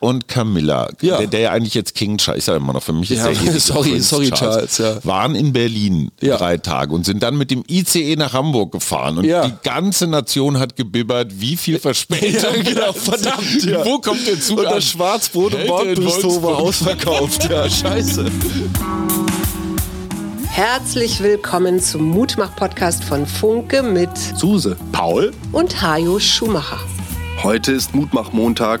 und Camilla, Ja. der, der ja eigentlich jetzt King Charles, ich sage immer noch, für mich ist Ja, der ewige sorry, Prinz sorry, Charles, ja. waren in Berlin Ja. drei Tage und sind dann mit dem ICE nach Hamburg gefahren und Ja. die ganze Nation hat gebibbert, wie viel Verspätung. Ja, genau, verdammt, ja. Wo kommt der Zug Und an? das Schwarzbrot und Bordbistro war ausverkauft. Ja, scheiße. Herzlich willkommen zum Mutmach-Podcast von Funke mit Suse. Paul? und Hajo Schumacher. Heute ist Mutmach-Montag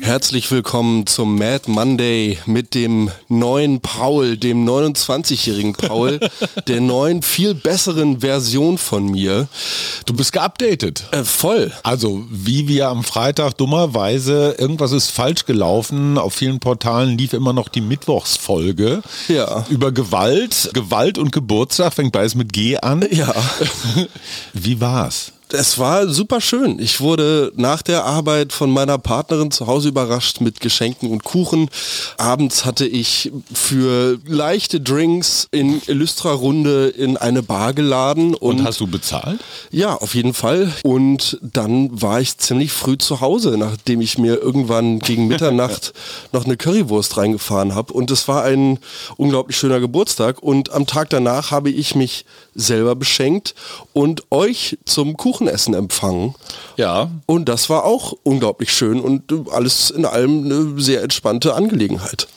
Herzlich willkommen zum Mad Monday mit dem neuen Paul, dem 29-jährigen Paul, der neuen, viel besseren Version von mir. Du bist geupdatet. Äh, voll. Also, wie wir am Freitag dummerweise, irgendwas ist falsch gelaufen. Auf vielen Portalen lief immer noch die Mittwochsfolge. Ja. Über Gewalt. Gewalt und Geburtstag fängt beides mit G an. Ja. Wie war's? Es war super schön. Ich wurde nach der Arbeit von meiner Partnerin zu Hause überrascht mit Geschenken und Kuchen. Abends hatte ich für leichte Drinks in Illustra-Runde in eine Bar geladen. Und, Und hast du bezahlt? ja, auf jeden Fall. Und dann war ich ziemlich früh zu Hause, nachdem ich mir irgendwann gegen Mitternacht noch eine Currywurst reingefahren habe. Und es war ein unglaublich schöner Geburtstag. Und am Tag danach habe ich mich selber beschenkt und euch zum Kuchenessen empfangen. Ja. Und das war auch unglaublich schön und äh, alles in allem eine sehr entspannte Angelegenheit.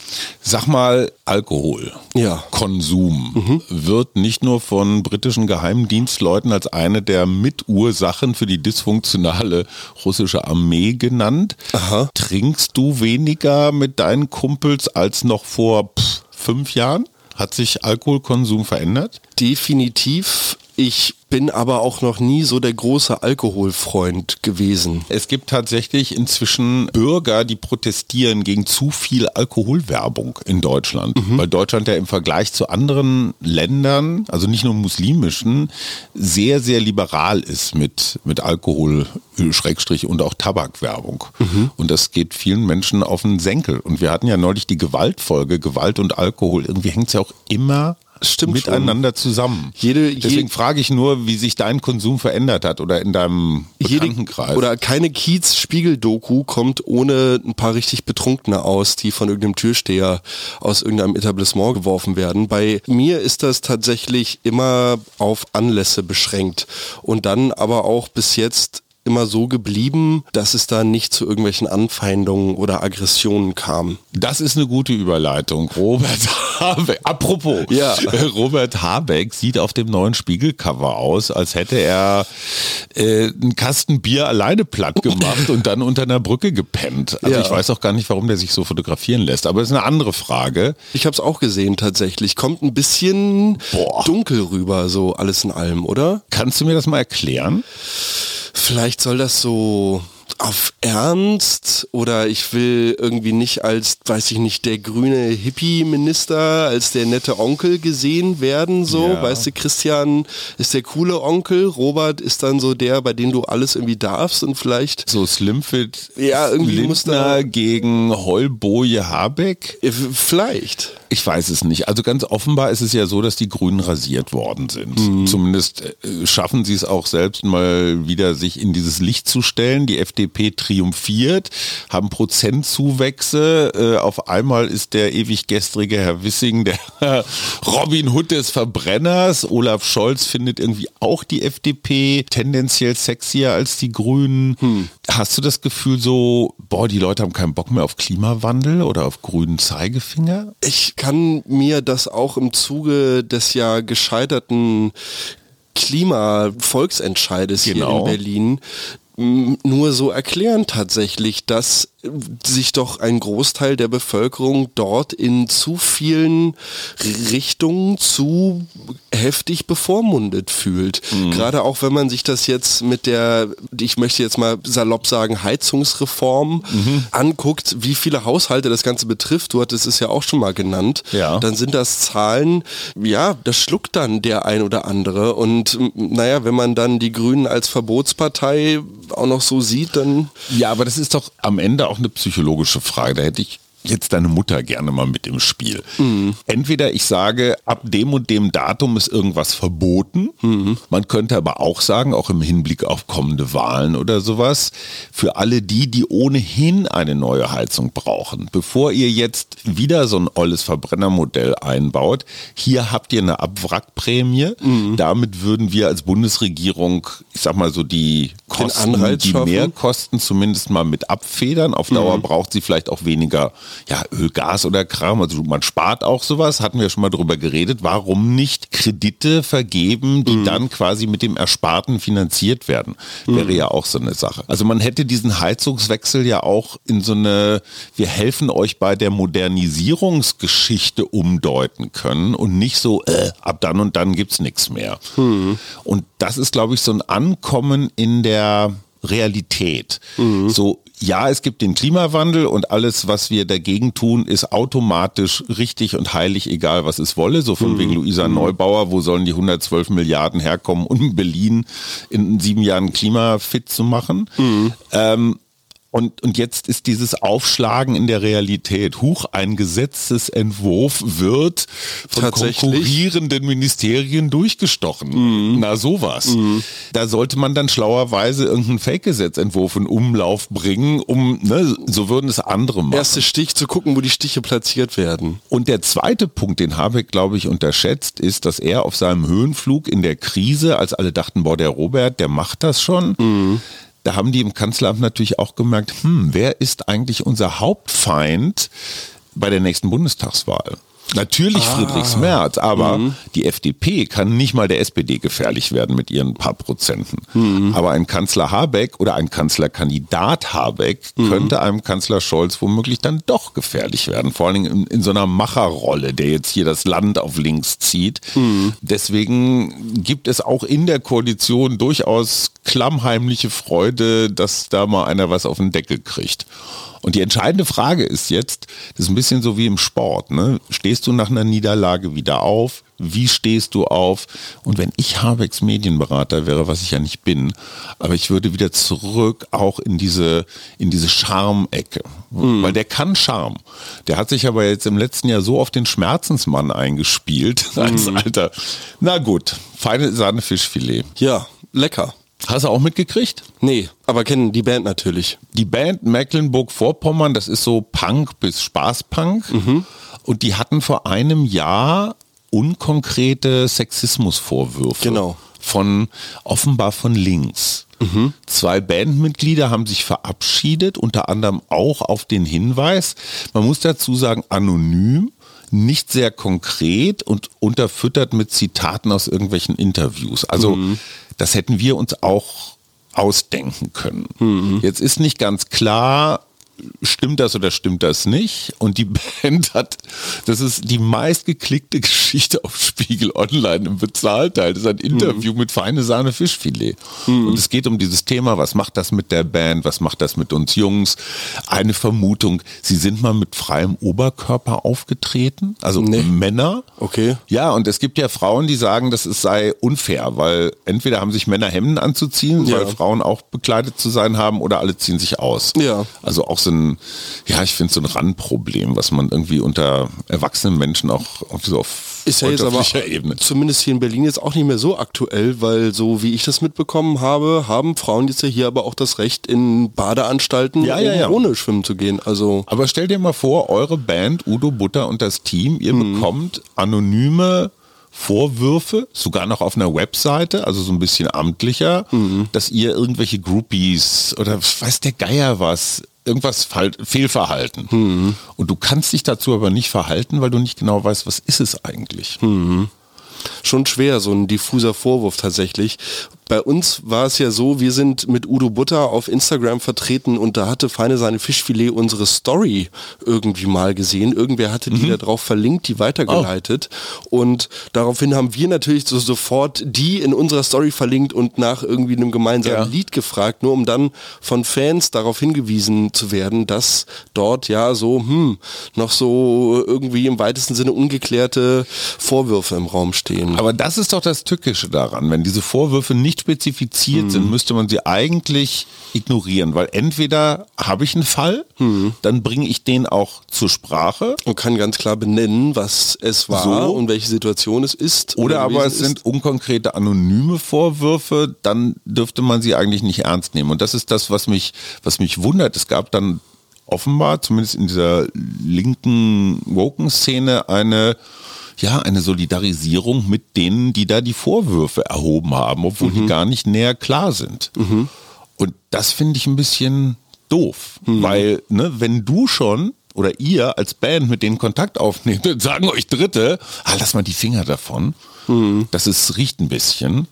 Sag mal, Alkohol. Ja. Konsum wird nicht nur von britischen Geheimdienstleuten als eine der Mitursachen für die dysfunktionale russische Armee genannt. Aha. Trinkst du weniger mit deinen Kumpels als noch vor pff, fünf Jahren? Hat sich Alkoholkonsum verändert? Definitiv. Ich bin aber auch noch nie so der große Alkoholfreund gewesen. Es gibt tatsächlich inzwischen Bürger, die protestieren gegen zu viel Alkoholwerbung in Deutschland, weil Deutschland ja im Vergleich zu anderen Ländern, also nicht nur muslimischen, sehr, sehr liberal ist mit, mit Alkohol, äh, Schrägstrich und auch Tabakwerbung. Und das geht vielen Menschen auf den Senkel. Und wir hatten ja neulich die Gewaltfolge, Gewalt und Alkohol. Irgendwie hängt es ja auch immer Stimmt schon. miteinander zusammen. Jede- je- Deswegen frage ich nur, wie sich dein Konsum verändert hat oder in deinem Bekanntenkreis. oder keine Kiez-Spiegel-Doku kommt ohne ein paar richtig Betrunkene aus, die von irgendeinem Türsteher aus irgendeinem Etablissement geworfen werden. Bei mir ist das tatsächlich immer auf Anlässe beschränkt und dann aber auch bis jetzt immer so geblieben, dass es da nicht zu irgendwelchen Anfeindungen oder Aggressionen kam. Das ist eine gute Überleitung. Robert Habeck, apropos, Ja. Robert Habeck sieht auf dem neuen Spiegelcover aus, als hätte er äh, einen Kasten Bier alleine platt gemacht und dann unter einer Brücke gepennt. Also Ja. ich weiß auch gar nicht, warum der sich so fotografieren lässt, aber das ist eine andere Frage. Ich habe es auch gesehen tatsächlich. Kommt ein bisschen Boah. dunkel rüber, so alles in allem, oder? Kannst du mir das mal erklären? Vielleicht soll das so auf Ernst oder ich will irgendwie nicht als, weiß ich nicht, der grüne Hippie-Minister, als der nette Onkel gesehen werden, so. Ja. Weißt du, Christian ist der coole Onkel, Robert ist dann so der, bei dem du alles irgendwie darfst und vielleicht So Slimfit Ja, irgendwie muss da- gegen Heulboje Habeck? äh, vielleicht. Ich weiß es nicht. Also ganz offenbar ist es ja so, dass die Grünen rasiert worden sind. Mhm. Zumindest äh, schaffen sie es auch selbst mal wieder, sich in dieses Licht zu stellen. Die FDP triumphiert, haben Prozentzuwächse. Äh, auf einmal ist der ewig gestrige Herr Wissing der Robin Hood des Verbrenners. Olaf Scholz findet irgendwie auch die FDP tendenziell sexier als die Grünen. Hm. Hast du das Gefühl so, boah, die Leute haben keinen Bock mehr auf Klimawandel oder auf grünen Zeigefinger? Ich kann mir das auch im Zuge des ja gescheiterten Klima-Volksentscheides hier Genau. in Berlin nur so erklären tatsächlich, dass sich doch ein Großteil der Bevölkerung dort in zu vielen Richtungen zu heftig bevormundet fühlt. Mhm. Gerade auch wenn man sich das jetzt mit der, ich möchte jetzt mal salopp sagen, Heizungsreform mhm. anguckt, wie viele Haushalte das Ganze betrifft, du hattest es ja auch schon mal genannt, ja. dann sind das Zahlen, ja, das schluckt dann der ein oder andere. Und naja, wenn man dann die Grünen als Verbotspartei auch noch so sieht, dann... Ja, aber das ist doch am Ende auch eine psychologische Frage. Da hätte ich jetzt deine Mutter gerne mal mit im Spiel. Mhm. Entweder ich sage, ab dem und dem Datum ist irgendwas verboten. Mhm. Man könnte aber auch sagen, auch im Hinblick auf kommende Wahlen oder sowas, für alle die, die ohnehin eine neue Heizung brauchen, bevor ihr jetzt wieder so ein olles Verbrennermodell einbaut, hier habt ihr eine Abwrackprämie. Mhm. Damit würden wir als Bundesregierung, ich sag mal so die Kosten, die Mehrkosten zumindest mal mit abfedern. Auf Dauer mhm. braucht sie vielleicht auch weniger ja, Öl, Gas oder Kram. Also man spart auch sowas, hatten wir schon mal drüber geredet. Warum nicht Kredite vergeben, die mhm. dann quasi mit dem Ersparten finanziert werden? Wäre mhm. ja auch so eine Sache. Also man hätte diesen Heizungswechsel ja auch in so eine, wir helfen euch bei der Modernisierungsgeschichte umdeuten können und nicht so, äh, ab dann und dann gibt's nichts mehr. Mhm. Und das ist, glaube ich, so ein Ankommen in der Realität. Mhm. So, ja, es gibt den Klimawandel und alles, was wir dagegen tun, ist automatisch richtig und heilig, egal was es wolle. So von mhm. wegen Luisa mhm. Neubauer, wo sollen die 112 Milliarden herkommen, um Berlin in sieben Jahren klimafit zu machen? Mhm. Ähm, und, und jetzt ist dieses Aufschlagen in der Realität. Huch, ein Gesetzesentwurf wird von konkurrierenden Ministerien durchgestochen. Mhm. Na sowas. Mhm. Da sollte man dann schlauerweise irgendeinen Fake-Gesetzentwurf in Umlauf bringen, um, ne, so würden es andere machen. Erste Stich zu gucken, wo die Stiche platziert werden. Und der zweite Punkt, den Habeck, glaube ich, unterschätzt, ist, dass er auf seinem Höhenflug in der Krise, als alle dachten, boah, der Robert, der macht das schon, mhm da haben die im Kanzleramt natürlich auch gemerkt, hm, wer ist eigentlich unser Hauptfeind bei der nächsten Bundestagswahl? Natürlich ah. Friedrichs Merz, aber mhm. die FDP kann nicht mal der SPD gefährlich werden mit ihren paar Prozenten. Mhm. Aber ein Kanzler Habeck oder ein Kanzlerkandidat Habeck mhm. könnte einem Kanzler Scholz womöglich dann doch gefährlich werden. Vor allen Dingen in, in so einer Macherrolle, der jetzt hier das Land auf links zieht. Mhm. Deswegen gibt es auch in der Koalition durchaus klammheimliche Freude, dass da mal einer was auf den Deckel kriegt. Und die entscheidende Frage ist jetzt, das ist ein bisschen so wie im Sport, ne? Stehst du nach einer Niederlage wieder auf? Wie stehst du auf? Und wenn ich Habecks Medienberater wäre, was ich ja nicht bin, aber ich würde wieder zurück auch in diese, in diese Charme-Ecke. Mhm. Weil der kann Charme. Der hat sich aber jetzt im letzten Jahr so auf den Schmerzensmann eingespielt, als mhm. Alter. Na gut, feine Sahne Fischfilet. Ja, lecker. Hast du auch mitgekriegt? Nee, aber kennen die Band natürlich. Die Band Mecklenburg-Vorpommern, das ist so Punk bis Spaßpunk. Mhm. Und die hatten vor einem Jahr unkonkrete Sexismusvorwürfe. Genau. Von offenbar von links. Mhm. Zwei Bandmitglieder haben sich verabschiedet, unter anderem auch auf den Hinweis, man muss dazu sagen, anonym, nicht sehr konkret und unterfüttert mit Zitaten aus irgendwelchen Interviews. Also mhm. Das hätten wir uns auch ausdenken können. Mhm. Jetzt ist nicht ganz klar, stimmt das oder stimmt das nicht? Und die Band hat, das ist die meistgeklickte Geschichte auf Spiegel Online im Bezahlteil. Das ist ein Interview mhm. mit Feine Sahne Fischfilet. Mhm. Und es geht um dieses Thema, was macht das mit der Band, was macht das mit uns Jungs? Eine Vermutung, sie sind mal mit freiem Oberkörper aufgetreten, also nee. Männer. Okay. Ja, und es gibt ja Frauen, die sagen, das sei unfair, weil entweder haben sich Männer Hemden anzuziehen, ja. weil Frauen auch bekleidet zu sein haben, oder alle ziehen sich aus. Ja. Also auch so ein, ja, ich finde so ein Randproblem, was man irgendwie unter erwachsenen Menschen auch auf so auf ist ja jetzt aber Ebene. zumindest hier in Berlin jetzt auch nicht mehr so aktuell, weil so wie ich das mitbekommen habe, haben Frauen jetzt ja hier aber auch das Recht in Badeanstalten ja, ja, ja. ohne schwimmen zu gehen. Also aber stell dir mal vor, eure Band Udo Butter und das Team, ihr mhm. bekommt anonyme Vorwürfe, sogar noch auf einer Webseite, also so ein bisschen amtlicher, mhm. dass ihr irgendwelche Groupies oder weiß der Geier was irgendwas Fehlverhalten. Mhm. Und du kannst dich dazu aber nicht verhalten, weil du nicht genau weißt, was ist es eigentlich. Mhm. Schon schwer, so ein diffuser Vorwurf tatsächlich. Bei uns war es ja so, wir sind mit Udo Butter auf Instagram vertreten und da hatte Feine seine Fischfilet unsere Story irgendwie mal gesehen. Irgendwer hatte die da drauf verlinkt, die weitergeleitet. Und daraufhin haben wir natürlich so sofort die in unserer Story verlinkt und nach irgendwie einem gemeinsamen Ja. Lied gefragt, nur um dann von Fans darauf hingewiesen zu werden, dass dort ja so, hm, noch so irgendwie im weitesten Sinne ungeklärte Vorwürfe im Raum stehen. Aber das ist doch das Tückische daran. Wenn diese Vorwürfe nicht spezifiziert sind, müsste man sie eigentlich ignorieren, weil entweder habe ich einen Fall, dann bringe ich den auch zur Sprache, und kann ganz klar benennen, was es war So. und welche Situation es ist. oder aber es sind unkonkrete anonyme Vorwürfe, dann dürfte man sie eigentlich nicht ernst nehmen. Und das ist das, was mich, was mich wundert. Es gab dann offenbar, zumindest in dieser linken Woken-Szene, eine ja, eine Solidarisierung mit denen, die da die Vorwürfe erhoben haben, obwohl die gar nicht näher klar sind. Und das finde ich ein bisschen doof, weil, ne, wenn du schon oder ihr als Band mit denen Kontakt aufnehmt, dann sagen euch Dritte, ah, lass mal die Finger davon. Das ist, riecht ein bisschen.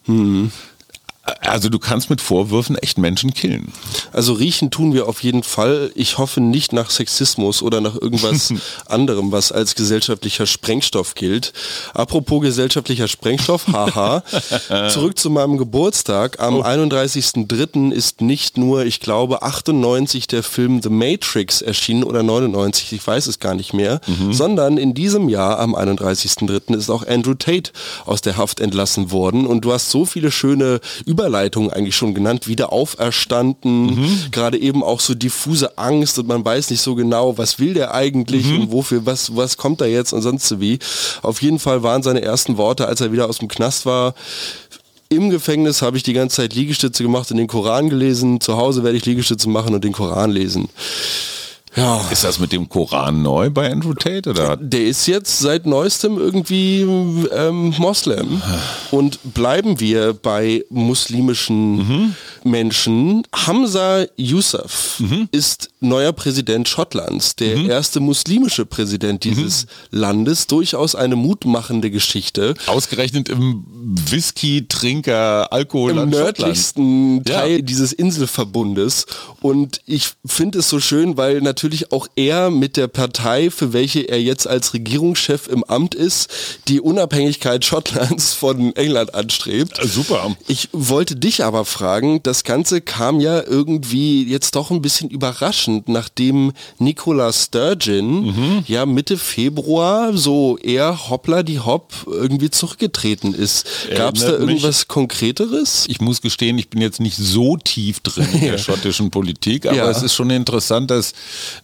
Also du kannst mit Vorwürfen echt Menschen killen. Also riechen tun wir auf jeden Fall. Ich hoffe nicht nach Sexismus oder nach irgendwas anderem, was als gesellschaftlicher Sprengstoff gilt. Apropos gesellschaftlicher Sprengstoff, haha. Zurück zu meinem Geburtstag. Am 31.03. ist nicht nur, ich glaube, 98 der Film The Matrix erschienen oder 99, ich weiß es gar nicht mehr, sondern in diesem Jahr am 31.03. ist auch Andrew Tate aus der Haft entlassen worden. Und du hast so viele schöne Überleitungen eigentlich schon genannt, wieder auferstanden, gerade eben auch so diffuse Angst und man weiß nicht so genau, was will der eigentlich und wofür, was, was kommt da jetzt und sonst so wie. Auf jeden Fall waren seine ersten Worte, als er wieder aus dem Knast war, im Gefängnis habe ich die ganze Zeit Liegestütze gemacht und den Koran gelesen. Zu Hause werde ich Liegestütze machen und den Koran lesen. Ja. Ist das mit dem Koran neu bei Andrew Tate? Oder? Der ist jetzt seit neuestem irgendwie ähm, Moslem. Und bleiben wir bei muslimischen Menschen. Hamza Yousaf ist neuer Präsident Schottlands, der erste muslimische Präsident dieses Landes. Durchaus eine mutmachende Geschichte. Ausgerechnet im Whisky-Trinker, Alkohol Im nördlichsten Teil dieses Inselverbundes. Und ich finde es so schön, weil natürlich auch er mit der Partei, für welche er jetzt als Regierungschef im Amt ist, die Unabhängigkeit Schottlands von England anstrebt. Super. Ich wollte dich aber fragen, das Ganze kam ja irgendwie jetzt doch ein bisschen überraschend, nachdem Nicola Sturgeon ja Mitte Februar so eher hoppla die hopp irgendwie zurückgetreten ist. Gab es da Erinnert mich- irgendwas Konkreteres? Ich muss gestehen, ich bin jetzt nicht so tief drin in der schottischen Politik, aber Ja. es ist schon interessant, dass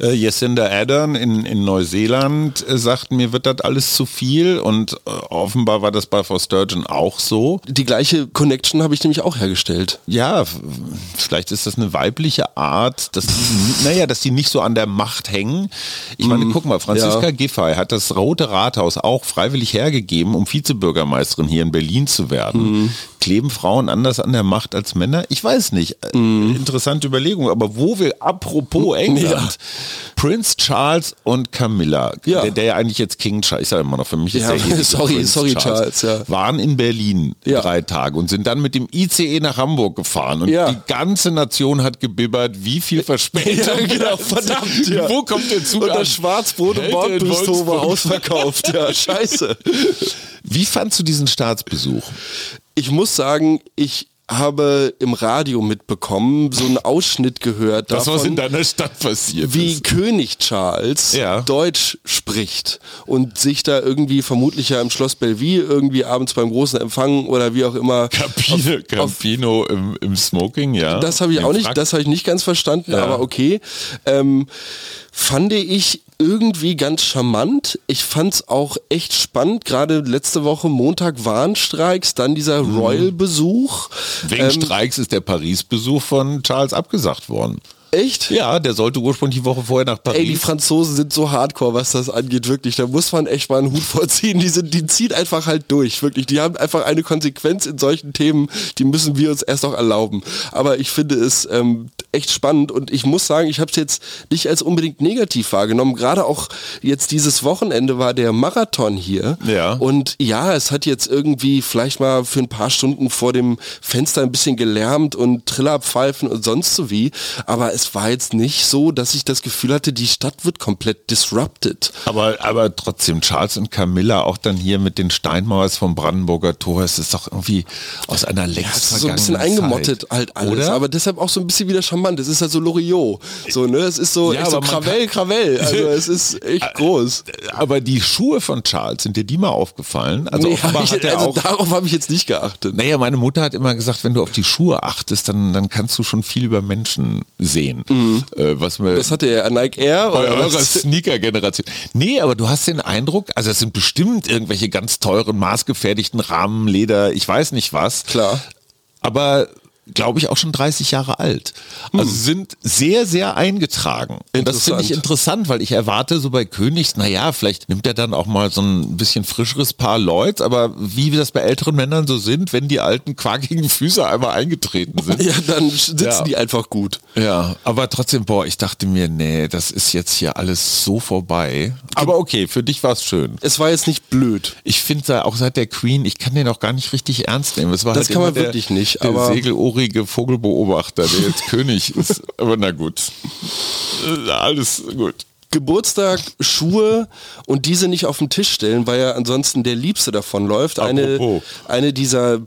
äh, Jacinda Ardern in, in Neuseeland äh, sagt, mir wird das alles zu viel und äh, offenbar war das bei Frau Sturgeon auch so. Die gleiche Connection habe ich nämlich auch hergestellt. Ja, vielleicht ist das eine weibliche Art, dass die, naja, dass die nicht so an der Macht hängen. Ich meine, guck mal, Franziska ja. Giffey hat das Rote Rathaus auch freiwillig hergegeben, um Vizebürgermeisterin hier in Berlin zu werden. Kleben Frauen anders an der Macht als Männer? Ich weiß nicht. Äh, Interessante Überlegung. Aber wo wir, apropos England, Prince Charles und Camilla, Ja. der, der ja eigentlich jetzt King Charles, ich sage immer noch, für mich ist Ja, der sorry, Prince sorry, Charles, ja. waren in Berlin Ja. drei Tage und sind dann mit dem ICE nach Hamburg gefahren und Ja. die ganze Nation hat gebibbert, wie viel Verspätung. Genau, verdammt. Wo kommt der Zug Und das Schwarzbrot im Hält in Bordbistro war ausverkauft. Ja, scheiße. Wie fandst du diesen Staatsbesuch? Ich muss sagen, ich habe im Radio mitbekommen, so einen Ausschnitt gehört Das, was davon, in deiner Stadt passiert wie ist. König Charles Ja. Deutsch spricht und sich da irgendwie vermutlich ja im Schloss Bellevue irgendwie abends beim großen Empfang oder wie auch immer Campino, Campino im, im Smoking, ja. Das habe ich auch nicht, das habe ich nicht ganz verstanden, Ja. aber okay. Ähm, fand ich irgendwie ganz charmant. Ich fand es auch echt spannend. Gerade letzte Woche Montag Warnstreiks, dann dieser Mhm. Royal-Besuch. Wegen Ähm, Streiks ist der Paris-Besuch von Charles abgesagt worden. Echt? Ja, der sollte ursprünglich die Woche vorher nach Paris. Ey, die Franzosen sind so hardcore, was das angeht, wirklich. Da muss man echt mal einen Hut vorziehen. Die, sind, die ziehen einfach halt durch, wirklich. Die haben einfach eine Konsequenz in solchen Themen, die müssen wir uns erst noch erlauben. Aber ich finde es ähm, echt spannend und ich muss sagen, ich habe es jetzt nicht als unbedingt negativ wahrgenommen. Gerade auch jetzt dieses Wochenende war der Marathon hier. Ja. Und ja, es hat jetzt irgendwie vielleicht mal für ein paar Stunden vor dem Fenster ein bisschen gelärmt und Trillerpfeifen und sonst so wie. Aber es war jetzt nicht so, dass ich das Gefühl hatte, die Stadt wird komplett disrupted. Aber, aber trotzdem, Charles und Camilla auch dann hier mit den Steinmauers vom Brandenburger Tor, es ist doch irgendwie aus einer längst ist so ein bisschen eingemottet Zeit. halt alles, Oder? aber deshalb auch so ein bisschen wieder charmant. Es ist halt so Loriot. So, ne? Es ist so, Ja, so Krawell, Krawell. Also es ist echt groß. aber die Schuhe von Charles, sind dir die mal aufgefallen? Also Nee, offenbar ich, hat er also auch darauf habe ich jetzt nicht geachtet. Naja, meine Mutter hat immer gesagt, wenn du auf die Schuhe achtest, dann, dann kannst du schon viel über Menschen sehen. Äh, was mir Das hatte er Nike Air bei oder eurer? Sneaker-Generation. Nee, aber du hast den Eindruck, also es sind bestimmt irgendwelche ganz teuren, maßgefertigten Rahmen, Leder, ich weiß nicht was. Klar. Aber glaube ich auch schon 30 Jahre alt. Also sind sehr, sehr eingetragen. Und das finde ich interessant, weil ich erwarte so bei Königs, naja, vielleicht nimmt er dann auch mal so ein bisschen frischeres Paar Leute, aber wie wir das bei älteren Männern so sind, wenn die alten quakigen Füße einmal eingetreten sind. Ja, dann sitzen Ja. die einfach gut. Ja, aber trotzdem, boah, ich dachte mir, nee, das ist jetzt hier alles so vorbei. Aber okay, für dich war es schön. Es war jetzt nicht blöd. Ich finde auch seit der Queen, ich kann den auch gar nicht richtig ernst nehmen. Es war Das halt kann man wirklich nicht, Der aber- segelohrige Vogelbeobachter, der jetzt König ist. Aber na gut. Äh, Alles gut. Geburtstag, Schuhe und diese nicht auf den Tisch stellen, weil ja ansonsten der Liebste davon läuft. Eine, eine dieser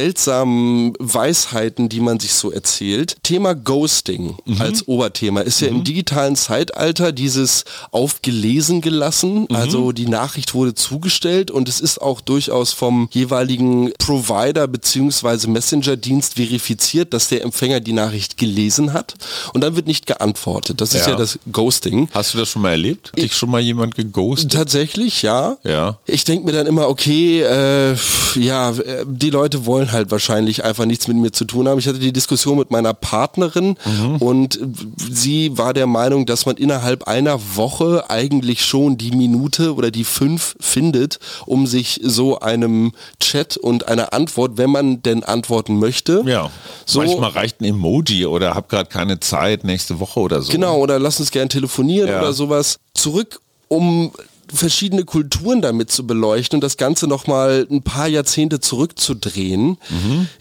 seltsamen Weisheiten, die man sich so erzählt. Thema Ghosting als Oberthema ist ja im digitalen Zeitalter dieses aufgelesen gelassen. Also die Nachricht wurde zugestellt und es ist auch durchaus vom jeweiligen Provider beziehungsweise Messenger-Dienst verifiziert, dass der Empfänger die Nachricht gelesen hat und dann wird nicht geantwortet. Das ist Ja. ja das Ghosting. Hast du das schon mal erlebt? Hat dich schon mal jemand geghostet? Tatsächlich, ja. Ja. Ich denke mir dann immer, okay, äh, ja, äh, die Leute wollen halt wahrscheinlich einfach nichts mit mir zu tun haben. Ich hatte die Diskussion mit meiner Partnerin und äh, sie war der Meinung, dass man innerhalb einer Woche eigentlich schon die Minute oder die fünf findet, um sich so einem Chat und einer Antwort, wenn man denn antworten möchte. Ja. So, Manchmal reicht ein Emoji oder hab gerade keine Zeit nächste Woche oder so. Genau, oder lass uns gern telefonieren Ja. Oder sowas. Zurück, um verschiedene Kulturen damit zu beleuchten und das Ganze nochmal ein paar Jahrzehnte zurückzudrehen.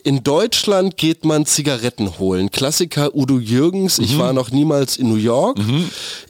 In Deutschland geht man Zigaretten holen. Klassiker Udo Jürgens, ich war noch niemals in New York.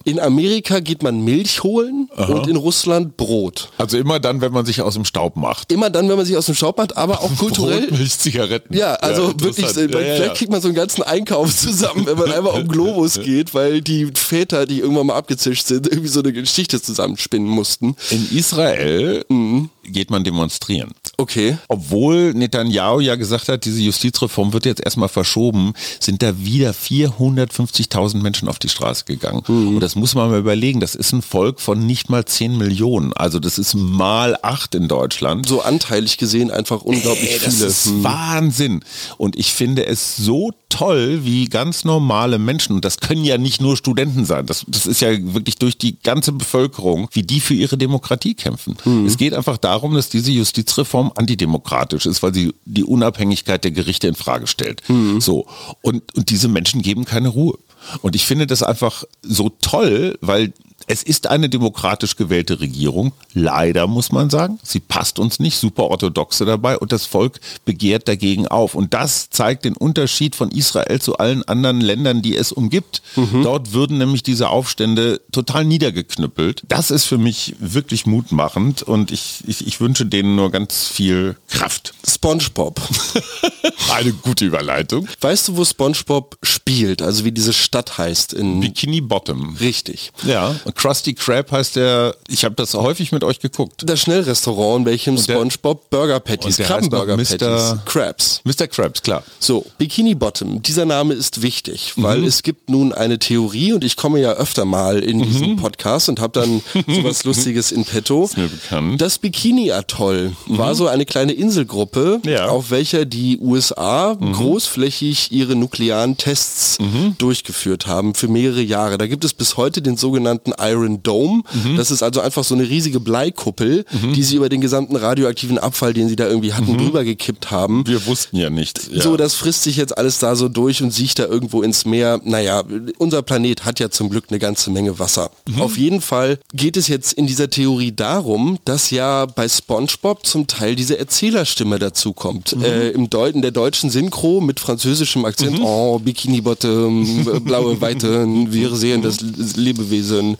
In Amerika geht man Milch holen und in Russland Brot. Also immer dann, wenn man sich aus dem Staub macht. Immer dann, wenn man sich aus dem Staub macht, aber auch kulturell. Brot, Milch, Zigaretten. Ja, also interessant. wirklich, Ja, ja, vielleicht ja. kriegt man so einen ganzen Einkauf zusammen, wenn man einfach um Globus geht, weil die Väter, die irgendwann mal abgezischt sind, irgendwie so eine Geschichte zusammenspinnen mussten. In Israel Mhm. geht man demonstrieren. Okay. Obwohl Netanyahu ja gesagt hat, diese Justizreform wird jetzt erstmal verschoben, sind da wieder 450.000 Menschen auf die Straße gegangen. Mhm. Und das muss man mal überlegen. Das ist ein Volk von nicht mal 10 Millionen. Also das ist mal acht in Deutschland. So anteilig gesehen einfach unglaublich Ey, das viele. ist Hm. Wahnsinn. Und ich finde es so toll, wie ganz normale Menschen, und das können ja nicht nur Studenten sein, das, das ist ja wirklich durch die ganze Bevölkerung, wie die für ihre Demokratie kämpfen. Es geht einfach darum, dass diese Justizreform antidemokratisch ist, weil sie die Unabhängigkeit der Gerichte in Frage stellt. So. Und, und diese Menschen geben keine Ruhe. Und ich finde das einfach so toll, weil es ist eine demokratisch gewählte Regierung. Leider muss man sagen. Sie passt uns nicht. Super orthodoxe dabei. Und das Volk begehrt dagegen auf. Und das zeigt den Unterschied von Israel zu allen anderen Ländern, die es umgibt. Dort würden nämlich diese Aufstände total niedergeknüppelt. Das ist für mich wirklich mutmachend. Und ich, ich, ich wünsche denen nur ganz viel Kraft. SpongeBob. Eine gute Überleitung. Weißt du, wo SpongeBob spielt? Also wie diese Stadt heißt in Bikini Bottom. Richtig. Ja, Krusty Krab heißt der, ich habe das häufig mit euch geguckt. Das Schnellrestaurant, in welchem der- SpongeBob Burger Patties, und Krabbenburger Mr. Patties, Crabs. Mr. Krabs, klar. So, Bikini Bottom, dieser Name ist wichtig, Mhm. weil es gibt nun eine Theorie und ich komme ja öfter mal in diesen Podcast und habe dann sowas Lustiges in petto. Mhm. mir bekannt. Mhm. Das Bikini Atoll war so eine kleine Inselgruppe, Ja. Mhm. auf welcher die USA großflächig ihre nuklearen Tests durchgeführt haben für mehrere Jahre. Da gibt es bis heute den sogenannten Iron Dome. Mhm. Das ist also einfach so eine riesige Bleikuppel, die sie über den gesamten radioaktiven Abfall, den sie da irgendwie hatten, drüber gekippt haben. Wir wussten ja nichts. Ja. So, das frisst sich jetzt alles da so durch und siecht da irgendwo ins Meer. Naja, unser Planet hat ja zum Glück eine ganze Menge Wasser. Auf jeden Fall geht es jetzt in dieser Theorie darum, dass ja bei SpongeBob zum Teil diese Erzählerstimme dazu kommt. Äh, Im Deut in der deutschen Synchro mit französischem Akzent. Oh, Bikini Bottom, blaue Weiten, wir sehen das Lebewesen.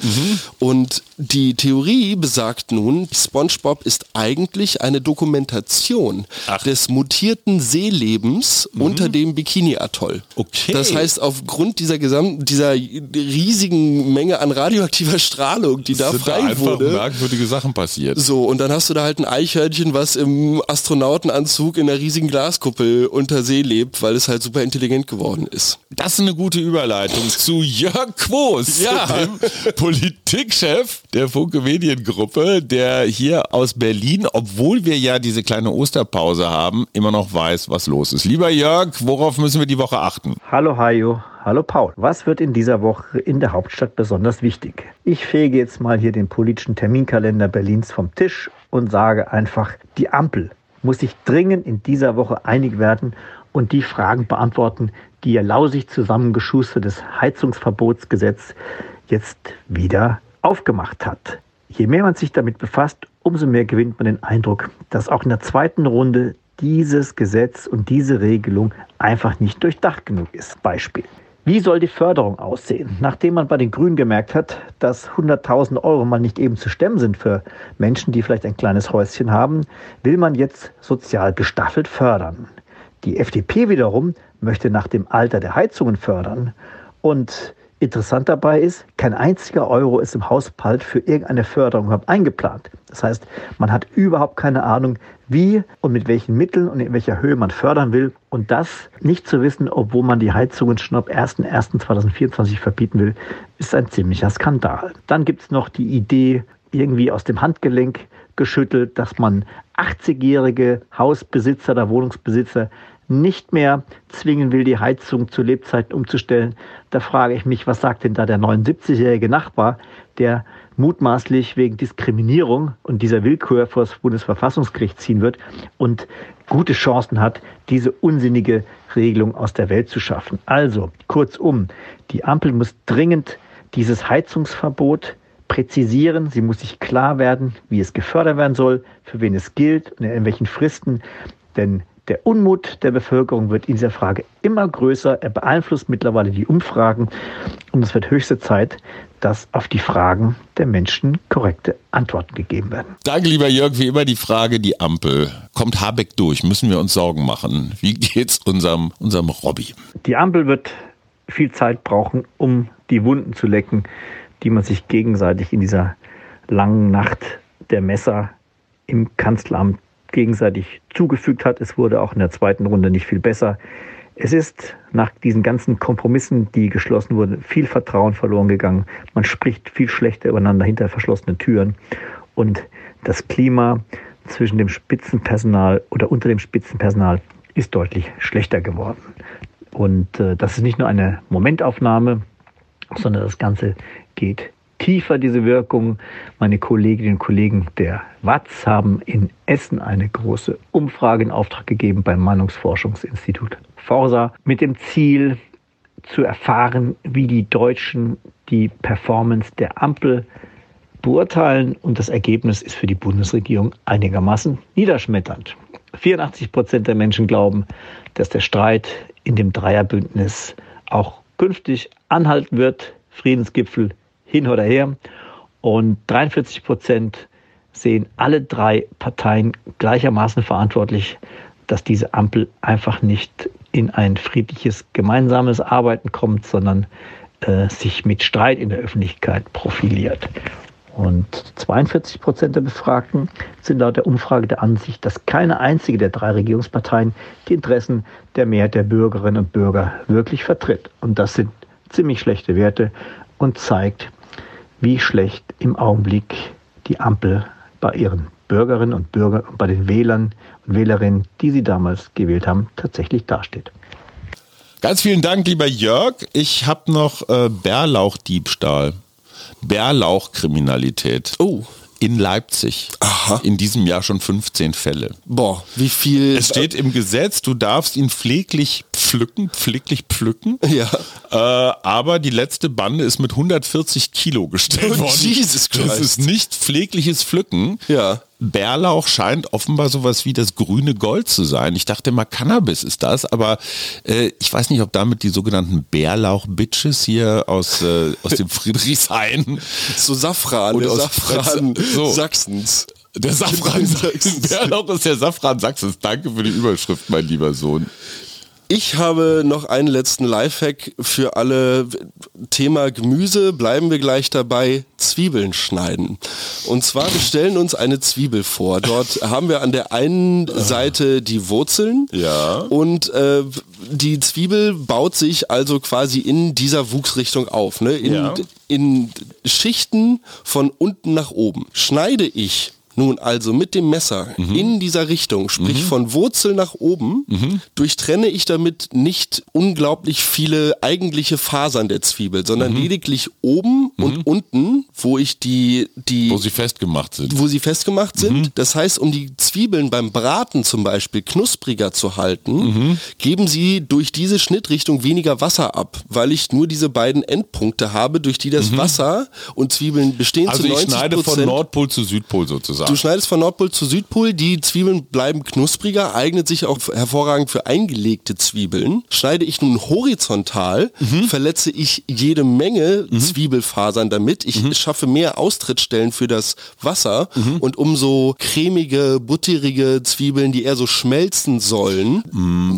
Und die Theorie besagt nun, SpongeBob ist eigentlich eine Dokumentation Ach. des mutierten Seelebens unter dem Bikini-Atoll. Okay. Das heißt, aufgrund dieser gesamten, dieser riesigen Menge an radioaktiver Strahlung, die da da frei einfach wurde. merkwürdige Sachen passiert. So, und dann hast du da halt ein Eichhörnchen, was im Astronautenanzug in einer riesigen Glaskuppel unter See lebt, weil es halt super intelligent geworden ist. Das ist eine gute Überleitung zu Jörg Quos, Ja. dem Politikchef der Funke Mediengruppe, der hier aus Berlin, obwohl wir ja diese kleine Osterpause haben, immer noch weiß, was los ist. Lieber Jörg, worauf müssen wir die Woche achten? Hallo Hajo, hallo Paul. Was wird in dieser Woche in der Hauptstadt besonders wichtig? Ich fege jetzt mal hier den politischen Terminkalender Berlins vom Tisch und sage einfach, die Ampel muss sich dringend in dieser Woche einig werden und die Fragen beantworten, die ihr lausig zusammengeschustertes Heizungsverbotsgesetz jetzt wieder aufgemacht hat. Je mehr man sich damit befasst, umso mehr gewinnt man den Eindruck, dass auch in der zweiten Runde dieses Gesetz und diese Regelung einfach nicht durchdacht genug ist. Beispiel. Wie soll die Förderung aussehen? Nachdem man bei den Grünen gemerkt hat, dass 100.000 Euro mal nicht eben zu stemmen sind für Menschen, die vielleicht ein kleines Häuschen haben, will man jetzt sozial gestaffelt fördern. Die FDP wiederum möchte nach dem Alter der Heizungen fördern. Und interessant dabei ist, kein einziger Euro ist im Haushalt für irgendeine Förderung eingeplant. Das heißt, man hat überhaupt keine Ahnung, wie und mit welchen Mitteln und in welcher Höhe man fördern will. Und das nicht zu wissen, obwohl man die Heizungen schon ab 01.01.2024 verbieten will, ist ein ziemlicher Skandal. Dann gibt es noch die Idee, irgendwie aus dem Handgelenk geschüttelt, dass man 80-jährige Hausbesitzer oder Wohnungsbesitzer nicht mehr zwingen will, die Heizung zu Lebzeiten umzustellen. Da frage ich mich, was sagt denn da der 79-jährige Nachbar, der mutmaßlich wegen Diskriminierung und dieser Willkür vor das Bundesverfassungsgericht ziehen wird und gute Chancen hat, diese unsinnige Regelung aus der Welt zu schaffen. Also, kurzum, die Ampel muss dringend dieses Heizungsverbot präzisieren. Sie muss sich klar werden, wie es gefördert werden soll, für wen es gilt und in welchen Fristen. Denn der Unmut der Bevölkerung wird in dieser Frage immer größer. Er beeinflusst mittlerweile die Umfragen. Und es wird höchste Zeit, dass auf die Fragen der Menschen korrekte Antworten gegeben werden. Danke, lieber Jörg. Wie immer die Frage, die Ampel. Kommt Habeck durch? Müssen wir uns Sorgen machen? Wie geht's unserem, unserem Robby? Die Ampel wird viel Zeit brauchen, um die Wunden zu lecken, die man sich gegenseitig in dieser langen Nacht der Messer im Kanzleramt gegenseitig zugefügt hat. Es wurde auch in der zweiten Runde nicht viel besser. Es ist nach diesen ganzen Kompromissen, die geschlossen wurden, viel Vertrauen verloren gegangen. Man spricht viel schlechter übereinander hinter verschlossenen Türen. Und das Klima zwischen dem Spitzenpersonal oder unter dem Spitzenpersonal ist deutlich schlechter geworden. Und äh, das ist nicht nur eine Momentaufnahme, sondern das Ganze geht tiefer, diese Wirkung. Meine Kolleginnen und Kollegen der WATZ haben in Essen eine große Umfrage in Auftrag gegeben beim Meinungsforschungsinstitut Forsa mit dem Ziel zu erfahren, wie die Deutschen die Performance der Ampel beurteilen. Und das Ergebnis ist für die Bundesregierung einigermaßen niederschmetternd. 84 Prozent der Menschen glauben, dass der Streit in dem Dreierbündnis auch künftig anhalten wird. Friedensgipfel hin oder her. Und 43 Prozent sehen alle drei Parteien gleichermaßen verantwortlich, dass diese Ampel einfach nicht in ein friedliches gemeinsames Arbeiten kommt, sondern äh, sich mit Streit in der Öffentlichkeit profiliert. Und 42 Prozent der Befragten sind laut der Umfrage der Ansicht, dass keine einzige der drei Regierungsparteien die Interessen der Mehrheit der Bürgerinnen und Bürger wirklich vertritt. Und das sind ziemlich schlechte Werte und zeigt, wie schlecht im Augenblick die Ampel bei ihren Bürgerinnen und Bürgern und bei den Wählern und Wählerinnen, die sie damals gewählt haben, tatsächlich dasteht. Ganz vielen Dank, lieber Jörg. Ich habe noch äh, Bärlauchdiebstahl. Bärlauchkriminalität. Oh. In Leipzig. Aha. In diesem Jahr schon 15 Fälle. Boah, wie viel. Es steht im Gesetz, du darfst ihn pfleglich pflücken, pfleglich pflücken. Ja. Äh, aber die letzte Bande ist mit 140 Kilo gestellt Oh, worden. Jesus Das Christ. ist nicht pflegliches Pflücken. Ja. Bärlauch scheint offenbar sowas wie das grüne Gold zu sein. Ich dachte mal, Cannabis ist das, aber äh, ich weiß nicht, ob damit die sogenannten Bärlauch-Bitches hier aus, äh, aus dem Friedrichshain so Safran, Und der aus- Safran so. Sachsens. Der Safran Sachsens. Bärlauch ist der Safran Sachsens. Danke für die Überschrift, mein lieber Sohn. Ich habe noch einen letzten Lifehack für alle. Thema Gemüse, bleiben wir gleich dabei, Zwiebeln schneiden. Und zwar, wir stellen uns eine Zwiebel vor. Dort haben wir an der einen Seite die Wurzeln Ja. und äh, die Zwiebel baut sich also quasi in dieser Wuchsrichtung auf. Ne? In, Ja. in Schichten von unten nach oben. Schneide ich nun also mit dem Messer Mhm. in dieser Richtung, sprich von Wurzel nach oben, Mhm. durchtrenne ich damit nicht unglaublich viele eigentliche Fasern der Zwiebel, sondern Mhm. lediglich oben und unten, wo ich die, die Wo sie festgemacht sind. wo sie festgemacht sind. Mhm. Das heißt, um die Zwiebeln beim Braten zum Beispiel knuspriger zu halten, Mhm. geben sie durch diese Schnittrichtung weniger Wasser ab, weil ich nur diese beiden Endpunkte habe, durch die das Wasser und Zwiebeln bestehen Mhm. Also zu ich 90 schneide von Nordpol zu Südpol sozusagen. Du schneidest von Nordpol zu Südpol, die Zwiebeln bleiben knuspriger, eignet sich auch hervorragend für eingelegte Zwiebeln. Schneide ich nun horizontal, Mhm. verletze ich jede Menge Zwiebelfasern damit. Ich Mhm. schaffe mehr Austrittsstellen für das Wasser und umso cremige, butterige Zwiebeln, die eher so schmelzen sollen,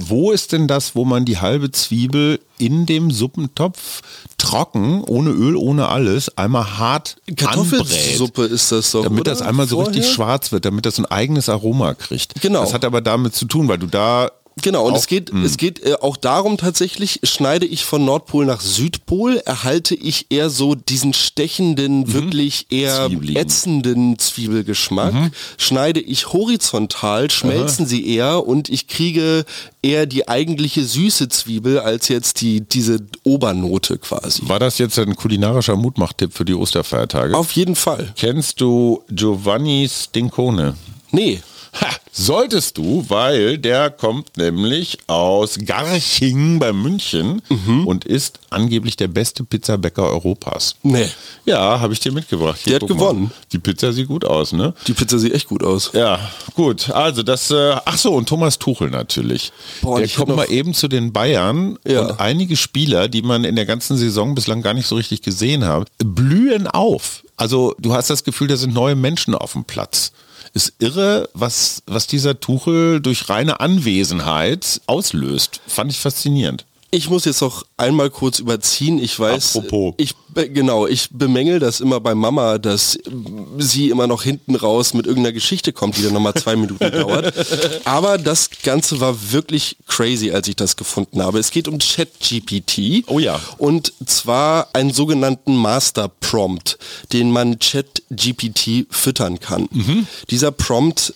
Wo ist denn das, wo man die halbe Zwiebel in dem Suppentopf trocken, ohne Öl, ohne alles, einmal hart? Kartoffelsuppe ist das doch. Damit oder? das einmal so richtig Vorher? schwarz wird, damit das ein eigenes Aroma kriegt. Genau. Das hat aber damit zu tun, weil du da Genau, und Auch- es geht, es geht äh, auch darum tatsächlich, schneide ich von Nordpol nach Südpol, erhalte ich eher so diesen stechenden, wirklich eher Zwiebeligen. ätzenden Zwiebelgeschmack. Schneide ich horizontal, schmelzen sie eher und ich kriege eher die eigentliche süße Zwiebel als jetzt die, diese Obernote quasi. war das jetzt ein kulinarischer Mutmachtipp für die Osterfeiertage? Auf jeden Fall. Kennst du Giovanni Stincone? Nee. Ha, solltest du, weil der kommt nämlich aus Garching bei München Mhm. und ist angeblich der beste Pizzabäcker Europas. Nee. Ja, habe ich dir mitgebracht. Hier, Der hat guck mal. gewonnen. Die Pizza sieht gut aus, ne? Die Pizza sieht echt gut aus. Ja, gut. Also das, äh, ach so, und Thomas Tuchel natürlich. Boah, der ich kommt mal eben zu den Bayern Ja. und einige Spieler, die man in der ganzen Saison bislang gar nicht so richtig gesehen hat, blühen auf. Also du hast das Gefühl, da sind neue Menschen auf dem Platz. Ist irre, was, was dieser Tuchel durch reine Anwesenheit auslöst. Fand ich faszinierend. Ich muss jetzt noch einmal kurz überziehen. Ich weiß, Apropos. ich genau, ich bemängel das immer bei Mama, dass sie immer noch hinten raus mit irgendeiner Geschichte kommt, die dann nochmal zwei Minuten dauert. Aber das Ganze war wirklich crazy, als ich das gefunden habe. Es geht um ChatGPT. Oh ja. Und zwar einen sogenannten Master Prompt, den man ChatGPT füttern kann. Dieser Prompt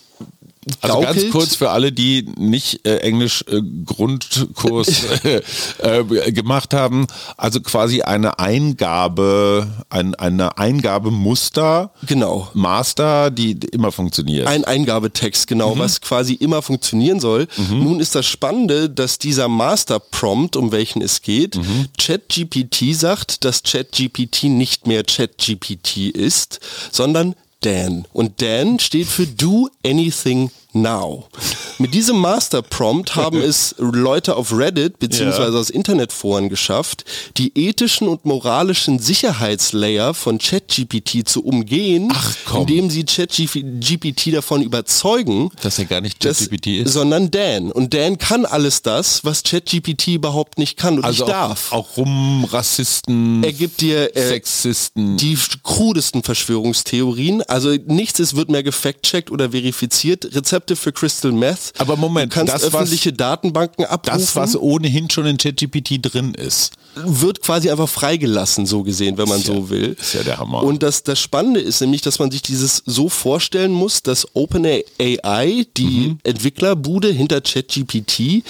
Also ganz gaukelt- kurz für alle, die nicht äh, Englisch äh, Grundkurs äh, äh, gemacht haben, also quasi eine Eingabe, ein, eine Eingabemuster, Genau. Master, die immer funktioniert. Ein Eingabetext, genau, was quasi immer funktionieren soll. Nun ist das Spannende, dass dieser Master Prompt, um welchen es geht, ChatGPT sagt, dass ChatGPT nicht mehr ChatGPT ist, sondern Dan. Und Dan steht für Do Anything Now. Mit diesem Master Prompt haben es Leute auf Reddit beziehungsweise aus Internetforen geschafft, die ethischen und moralischen Sicherheitslayer von ChatGPT zu umgehen, indem sie ChatGPT davon überzeugen, Dass er gar nicht ChatGPT ist. sondern Dan. Und Dan kann alles das, was ChatGPT überhaupt nicht kann und also nicht darf. Auch, auch rum Rassisten, er gibt dir äh, Sexisten. die krudesten Verschwörungstheorien. Also nichts ist, wird mehr gefact-checkt oder verifiziert. Rezepte für Crystal Meth. Aber Moment, du kannst das, was- öffentliche Datenbanken abrufen. das, was ohnehin schon in ChatGPT drin ist. wird quasi einfach freigelassen, so gesehen, wenn man ja- so will. ist ja der Hammer. Und das, das Spannende ist nämlich, dass man sich dieses so vorstellen muss, dass OpenAI, die Mhm. Entwicklerbude hinter ChatGPT,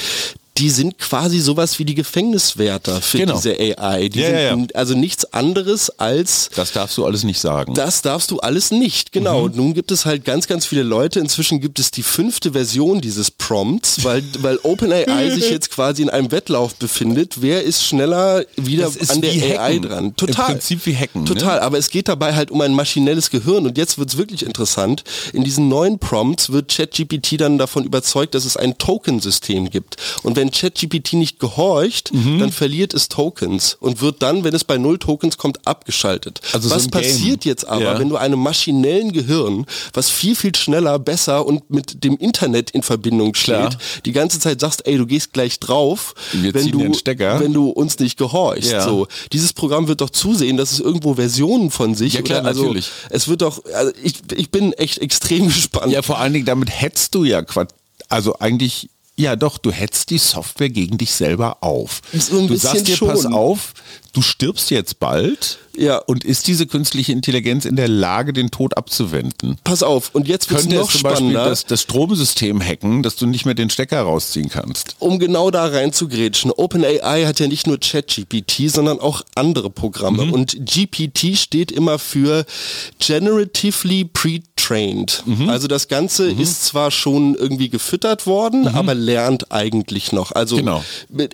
die sind quasi sowas wie die Gefängniswärter für Genau. diese AI. Die Ja, sind ja, also nichts anderes als Das darfst du alles nicht sagen. das darfst du alles nicht, genau. Mhm. Und nun gibt es halt ganz, ganz viele Leute. Inzwischen gibt es die fünfte Version dieses Prompts, weil, weil OpenAI sich jetzt quasi in einem Wettlauf befindet. Wer ist schneller wieder an der AI Hacken. dran? Total. Im Prinzip wie Hacken, ne? Total. Aber es geht dabei halt um ein maschinelles Gehirn. Und jetzt wird's wirklich interessant. In diesen neuen Prompts wird ChatGPT dann davon überzeugt, dass es ein Token-System gibt. Und wenn ChatGPT nicht gehorcht, Mhm. dann verliert es Tokens und wird dann, wenn es bei null Tokens kommt, abgeschaltet. Also so Was Game. passiert jetzt aber, Ja. wenn du einem maschinellen Gehirn, was viel, viel schneller, besser und mit dem Internet in Verbindung steht, Klar. die ganze Zeit sagst, ey, du gehst gleich drauf, Wir wenn du, wenn du uns nicht gehorchst. Ja. So. Dieses Programm wird doch zusehen, dass es irgendwo Versionen von sich Ja, klar, oder also natürlich. es wird doch, also ich, ich bin echt extrem gespannt. Ja, vor allen Dingen damit hetzt du ja Quatsch. Also eigentlich, ja doch, du hetzt die Software gegen dich selber auf. So du sagst dir, schon. pass auf, du stirbst jetzt bald. Ja. Und ist diese künstliche Intelligenz in der Lage, den Tod abzuwenden? Pass auf, und jetzt wird noch zum Beispiel spannender. das, das Stromsystem hacken, dass du nicht mehr den Stecker rausziehen kannst? um genau da reinzugrätschen. OpenAI hat ja nicht nur ChatGPT, sondern auch andere Programme. Mhm. Und GPT steht immer für Generatively Pre-Trained. Mhm. Also das Ganze ist zwar schon irgendwie gefüttert worden, aber lernt eigentlich noch. Also Genau.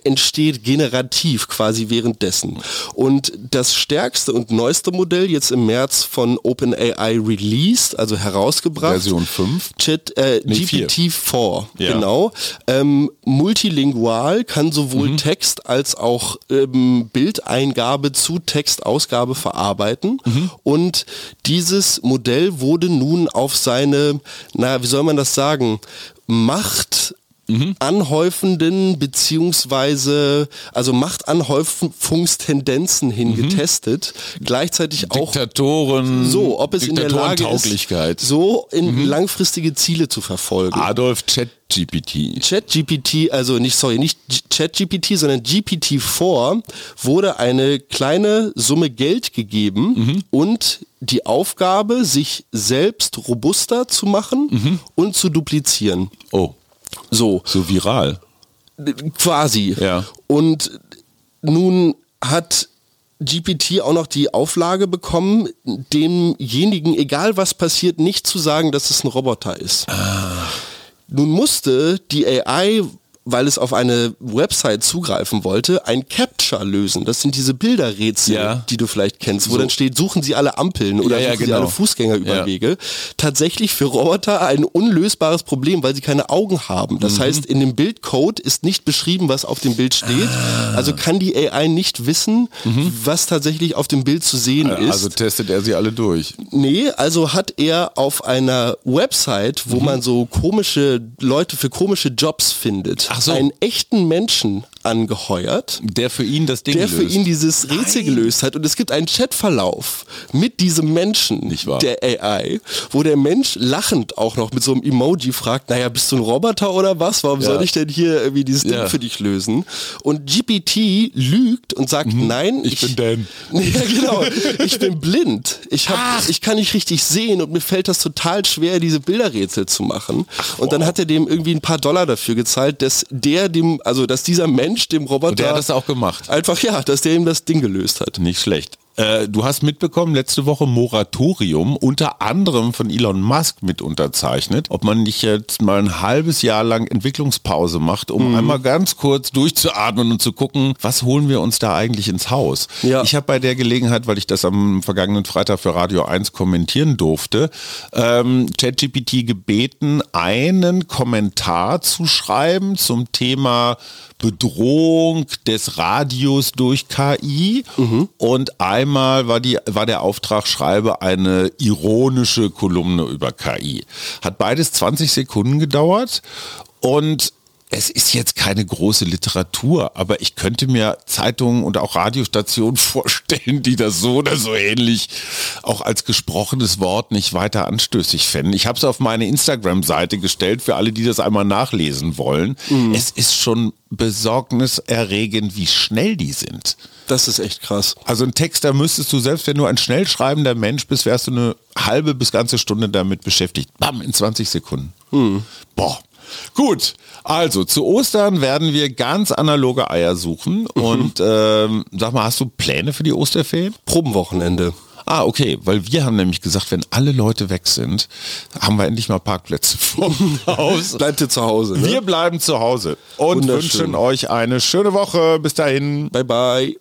entsteht generativ quasi währenddessen. Und das stärkste und neueste Modell jetzt im März von OpenAI released, also herausgebracht. Version 5? Chat, äh, Nee, vier. GPT-4, Ja. genau. Ähm, multilingual, kann sowohl Mhm. Text als auch ähm, Bildeingabe zu Textausgabe verarbeiten. Mhm. Und dieses Modell wurde nun auf seine, na, wie soll man das sagen, Macht Mhm. anhäufenden beziehungsweise also Machtanhäufungstendenzen hin Mhm. getestet, gleichzeitig auch Diktatoren, so, ob es in der Lage ist, so in langfristige Ziele zu verfolgen. Adolf ChatGPT. ChatGPT, also nicht, sorry, nicht G- ChatGPT, sondern GPT-4 wurde eine kleine Summe Geld gegeben und die Aufgabe, sich selbst robuster zu machen und zu duplizieren. Oh, So, so viral. quasi. Ja. Und nun hat GPT auch noch die Auflage bekommen, demjenigen, egal was passiert, nicht zu sagen, dass es ein Roboter ist. Nun musste die AI, weil es auf eine Website zugreifen wollte, ein Captcha lösen. Das sind diese Bilderrätsel, Ja. die du vielleicht kennst, wo So. dann steht, suchen Sie alle Ampeln oder Ja, ja, suchen Sie genau. alle Fußgängerüberwege. Tatsächlich für Roboter ein unlösbares Problem, weil sie keine Augen haben. Mhm. Das heißt, in dem Bildcode ist nicht beschrieben, was auf dem Bild steht. Ah. Also kann die AI nicht wissen, was tatsächlich auf dem Bild zu sehen ist. Also testet er sie alle durch. Nee, also hat er auf einer Website, Mhm. wo man so komische Leute für komische Jobs findet, so. einen echten Menschen angeheuert, Der für ihn das Ding der für löst. ihn dieses Rätsel gelöst hat. Und es gibt einen Chatverlauf mit diesem Menschen, Nicht wahr? der AI, wo der Mensch lachend auch noch mit so einem Emoji fragt, naja, bist du ein Roboter oder was? Warum Ja. soll ich denn hier irgendwie dieses Ding Ja. für dich lösen? Und GPT lügt und sagt, nein, Mhm. Ich bin Dan. Ja, genau. Ich bin blind. Ich, hab, ich kann nicht richtig sehen und mir fällt das total schwer, diese Bilderrätsel zu machen. und dann hat er dem irgendwie ein paar Dollar dafür gezahlt, dass der dem, also dass dieser Mensch dem Roboter Und der hat das auch gemacht. einfach ja, dass der ihm das Ding gelöst hat. Nicht schlecht. Äh, du hast mitbekommen, letzte Woche Moratorium, unter anderem von Elon Musk mit unterzeichnet, ob man nicht jetzt mal ein halbes Jahr lang Entwicklungspause macht, um einmal ganz kurz durchzuatmen und zu gucken, was holen wir uns da eigentlich ins Haus. Ja. Ich habe bei der Gelegenheit, weil ich das am vergangenen Freitag für Radio 1 kommentieren durfte, ähm, ChatGPT gebeten, einen Kommentar zu schreiben zum Thema Bedrohung des Radios durch KI und einmal war, die, war der Auftrag, schreibe eine ironische Kolumne über KI. Hat beides 20 Sekunden gedauert. Und es ist jetzt keine große Literatur, aber ich könnte mir Zeitungen und auch Radiostationen vorstellen, die das so oder so ähnlich auch als gesprochenes Wort nicht weiter anstößig fänden. Ich habe es auf meine Instagram-Seite gestellt für alle, die das einmal nachlesen wollen. Es ist schon besorgniserregend, wie schnell die sind. Das ist echt krass. Also ein Text, da müsstest du, selbst wenn du ein schnell schreibender Mensch bist, wärst du eine halbe bis ganze Stunde damit beschäftigt. Bam, in 20 Sekunden. Boah. Gut, also zu Ostern werden wir ganz analoge Eier suchen. Mhm. Und ähm, sag mal, hast du Pläne für die Osterferien? Probenwochenende. Ah, okay, weil wir haben nämlich gesagt, wenn alle Leute weg sind, haben wir endlich mal Parkplätze vom Haus. Bleibt ihr zu Hause. Ne? Wir bleiben zu Hause und wünschen euch eine schöne Woche. Bis dahin. Bye, bye.